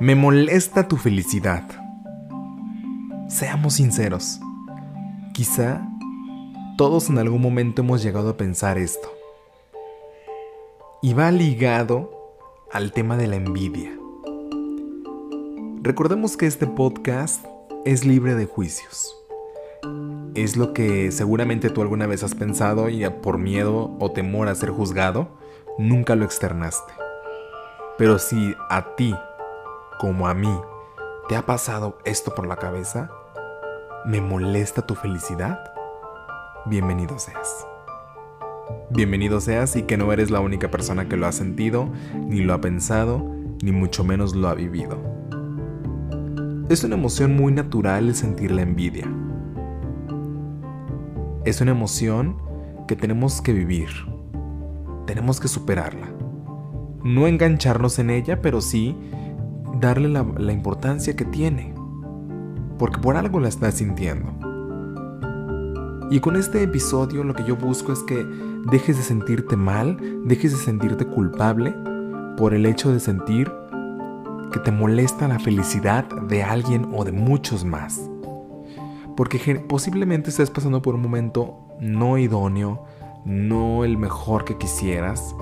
Me molesta tu felicidad. Seamos sinceros. Quizá todos en algún momento hemos llegado a pensar esto. Y va ligado al tema de la envidia. Recordemos que este podcast es libre de juicios. Es lo que seguramente tú alguna vez has pensado y por miedo o temor a ser juzgado, nunca lo externaste. Pero si a ti como a mí, ¿te ha pasado esto por la cabeza? ¿Me molesta tu felicidad? Bienvenido seas. Bienvenido seas y que no eres la única persona que lo ha sentido, ni lo ha pensado, ni mucho menos lo ha vivido. Es una emoción muy natural el sentir la envidia. Es una emoción que tenemos que vivir. Tenemos que superarla. No engancharnos en ella, pero sí darle la, importancia que tiene, porque por algo la estás sintiendo. Y con este episodio lo que yo busco es que dejes de sentirte mal, dejes de sentirte culpable por el hecho de sentir que te molesta la felicidad de alguien o de muchos más. Porque posiblemente estés pasando por un momento no idóneo, no el mejor que quisieras.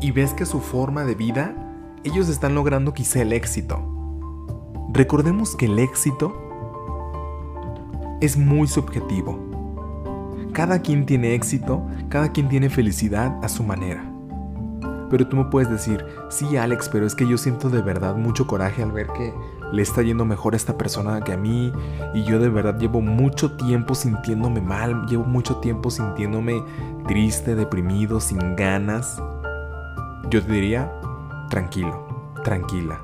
Y ves que su forma de vida ellos están logrando quizá el éxito. Recordemos que el éxito es muy subjetivo. Cada quien tiene éxito, cada quien tiene felicidad a su manera. Pero tú me puedes decir, sí Alex, pero es que yo siento de verdad mucho coraje al ver que le está yendo mejor a esta persona que a mí y yo de verdad llevo mucho tiempo sintiéndome mal, llevo mucho tiempo sintiéndome triste, deprimido, sin ganas. Yo te diría, tranquilo, tranquila.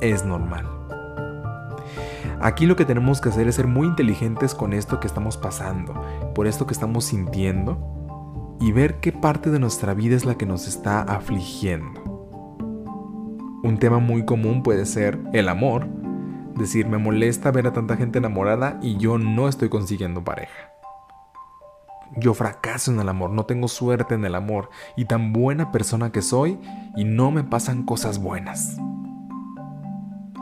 Es normal. Aquí lo que tenemos que hacer es ser muy inteligentes con esto que estamos pasando, por esto que estamos sintiendo, y ver qué parte de nuestra vida es la que nos está afligiendo. Un tema muy común puede ser el amor, decir me molesta ver a tanta gente enamorada y yo no estoy consiguiendo pareja. Yo fracaso en el amor, no tengo suerte en el amor y tan buena persona que soy y no me pasan cosas buenas.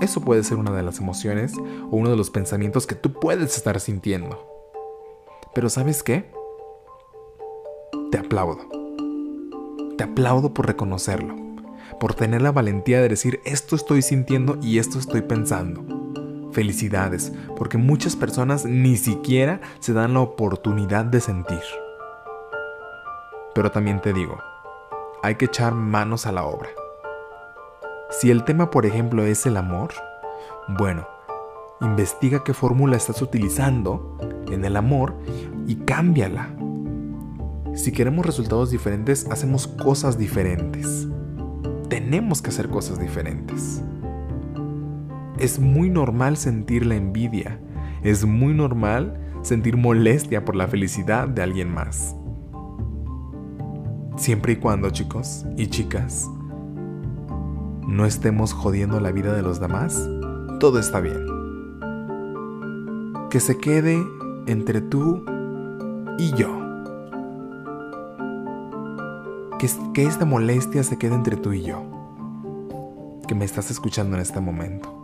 Eso puede ser una de las emociones o uno de los pensamientos que tú puedes estar sintiendo. Pero ¿sabes qué? Te aplaudo. Te aplaudo por reconocerlo, por tener la valentía de decir esto estoy sintiendo y esto estoy pensando. Felicidades, porque muchas personas ni siquiera se dan la oportunidad de sentir. Pero también te digo, hay que echar manos a la obra. Si el tema, por ejemplo, es el amor, bueno, investiga qué fórmula estás utilizando en el amor y cámbiala. Si queremos resultados diferentes, hacemos cosas diferentes. Tenemos que hacer cosas diferentes. Es muy normal sentir la envidia. Es muy normal sentir molestia por la felicidad de alguien más. Siempre y cuando, chicos y chicas, no estemos jodiendo la vida de los demás, todo está bien. Que se quede entre tú y yo. Que, que esta molestia se quede entre tú y yo. Que me estás escuchando en este momento.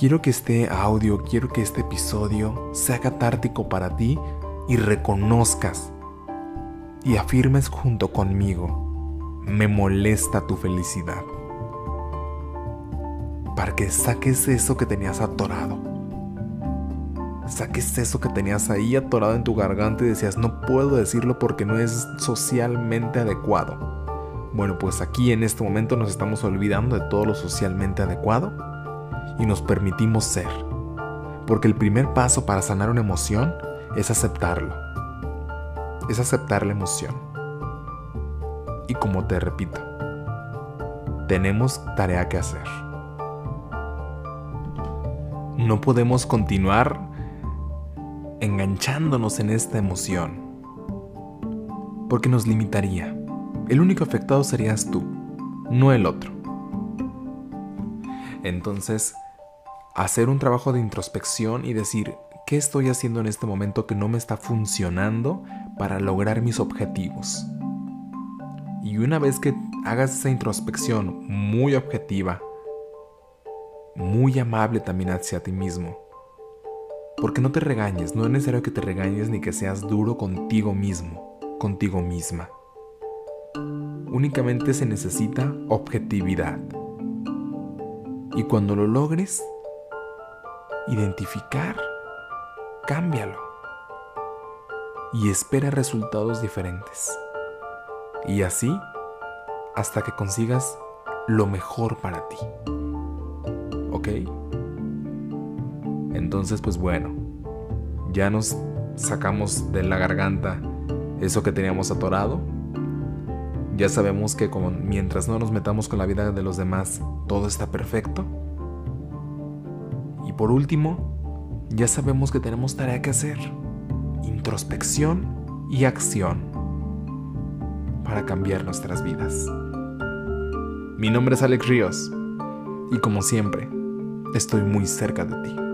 Quiero que este audio, quiero que este episodio sea catártico para ti y reconozcas y afirmes junto conmigo, me molesta tu felicidad. Para que saques eso que tenías atorado. Saques eso que tenías ahí atorado en tu garganta y decías, no puedo decirlo porque no es socialmente adecuado. Bueno, pues aquí en este momento nos estamos olvidando de todo lo socialmente adecuado y nos permitimos ser. Porque el primer paso para sanar una emoción es aceptarlo. Es aceptar la emoción. Y como te repito, tenemos tarea que hacer. No podemos continuar enganchándonos en esta emoción. Porque nos limitaría. El único afectado serías tú, no el otro. Entonces, hacer un trabajo de introspección y decir, ¿qué estoy haciendo en este momento que no me está funcionando para lograr mis objetivos? Y una vez que hagas esa introspección muy objetiva, muy amable también hacia ti mismo. Porque no te regañes, no es necesario que te regañes ni que seas duro contigo mismo, contigo misma. Únicamente se necesita objetividad. Y cuando lo logres, identificar, cámbialo. Y espera resultados diferentes. Y así hasta que consigas lo mejor para ti. ¿Ok? Entonces, pues bueno, ya nos sacamos de la garganta eso que teníamos atorado. Ya sabemos que mientras no nos metamos con la vida de los demás, todo está perfecto. Por último, ya sabemos que tenemos tarea que hacer. Introspección y acción para cambiar nuestras vidas. Mi nombre es Alex Ríos y como siempre, estoy muy cerca de ti.